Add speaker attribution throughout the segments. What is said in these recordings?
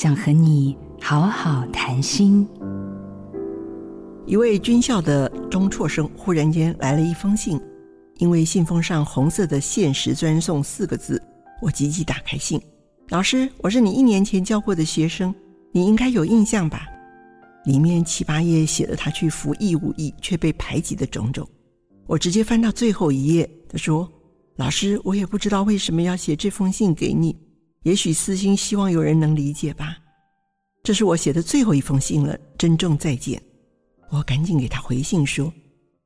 Speaker 1: 想和你好好谈心。
Speaker 2: 一位军校的中辍生忽然间来了一封信，因为信封上红色的“限时专送”四个字，我急急打开信。老师，我是你一年前教过的学生，你应该有印象吧？里面七八页写了他去服义务役却被排挤的种种。我直接翻到最后一页，他说：“老师，我也不知道为什么要写这封信给你，也许私心希望有人能理解吧。这是我写的最后一封信了，珍重再见。”我赶紧给他回信说：“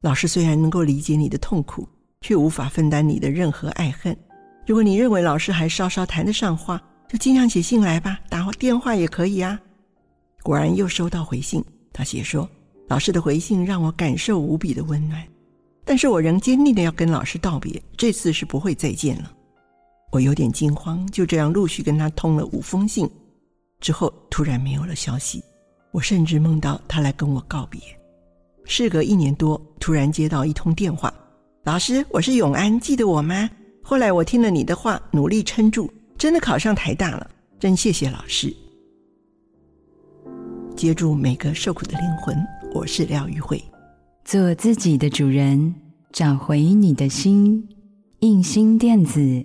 Speaker 2: 老师虽然能够理解你的痛苦，却无法分担你的任何爱恨。如果你认为老师还稍稍谈得上话。”就尽量写信来吧，打电话也可以啊。果然又收到回信，他写说：“老师的回信让我感受无比的温暖，但是我仍坚定的要跟老师道别，这次是不会再见了。”我有点惊慌，就这样陆续跟他通了五封信，之后突然没有了消息。我甚至梦到他来跟我告别。事隔一年多，突然接到一通电话：“老师，我是永安，记得我吗？后来我听了你的话，努力撑住。”真的考上台大了，真谢谢老师。接住每个受苦的灵魂，我是廖玉蕙。
Speaker 1: 做自己的主人，找回你的心。印心电子，